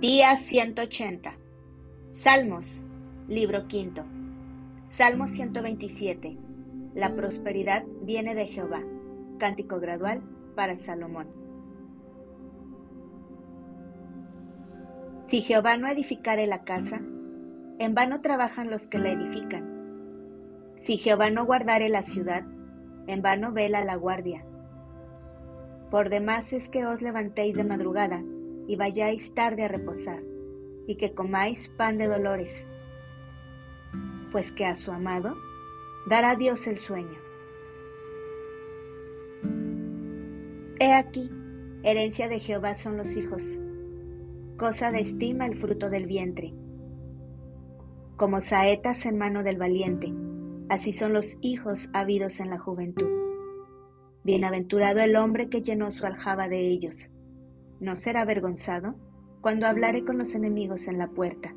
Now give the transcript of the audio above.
Día 180. Salmos, libro quinto. Salmo 127. La prosperidad viene de Jehová. Cántico gradual para Salomón. Si Jehová no edificare la casa, en vano trabajan los que la edifican. Si Jehová no guardare la ciudad, en vano vela la guardia. Por demás es que os levantéis de madrugada y vayáis tarde a reposar, y que comáis pan de dolores, pues que a su amado dará Dios el sueño. He aquí, herencia de Jehová son los hijos, cosa de estima el fruto del vientre. Como saetas en mano del valiente, así son los hijos habidos en la juventud. Bienaventurado el hombre que llenó su aljaba de ellos no será avergonzado cuando hablare con los enemigos en la puerta.